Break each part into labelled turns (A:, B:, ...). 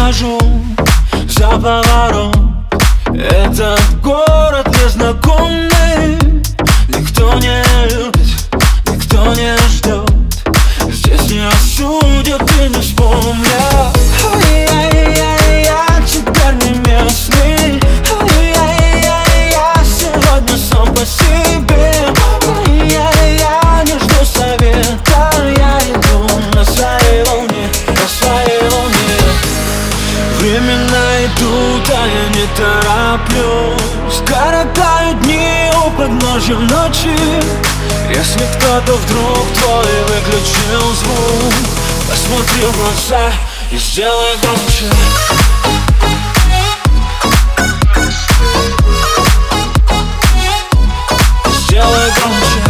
A: выхожу за поворот Этот город незнакомый Никто не любит, никто не ждет Здесь не осудят и не вспомнят тороплюсь Коротают дни у подножья ночи. Если кто-то вдруг твой выключил звук Посмотри в глаза и сделай громче. Сделай громче.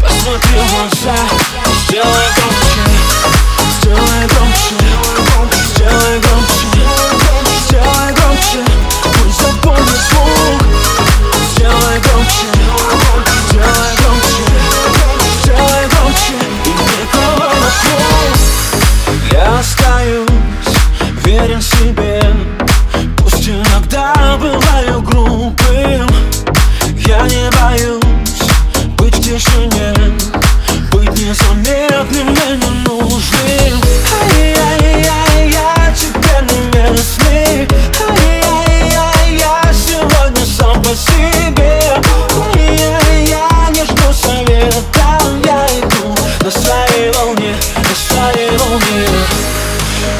A: Посмотри в верен себе Пусть иногда бываю глупым. Я не боюсь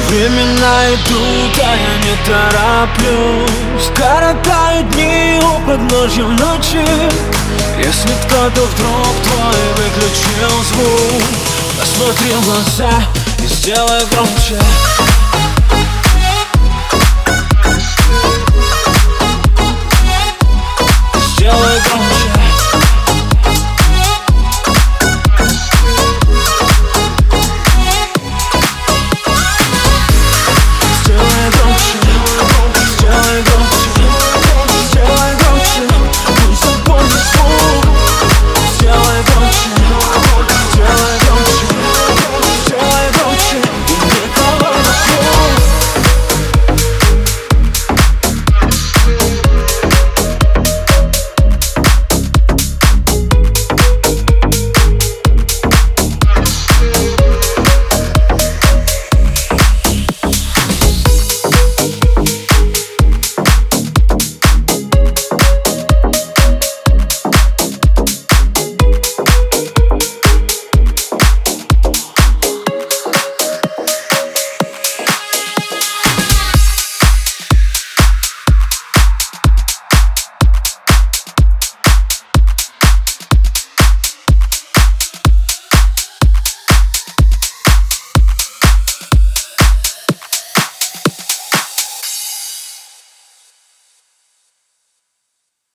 A: Времена идут, а я не тороплюсь. Коротают дни у подножья ночи. Если кто-то вдруг твой выключил звук Посмотри в глаза и Сделай громче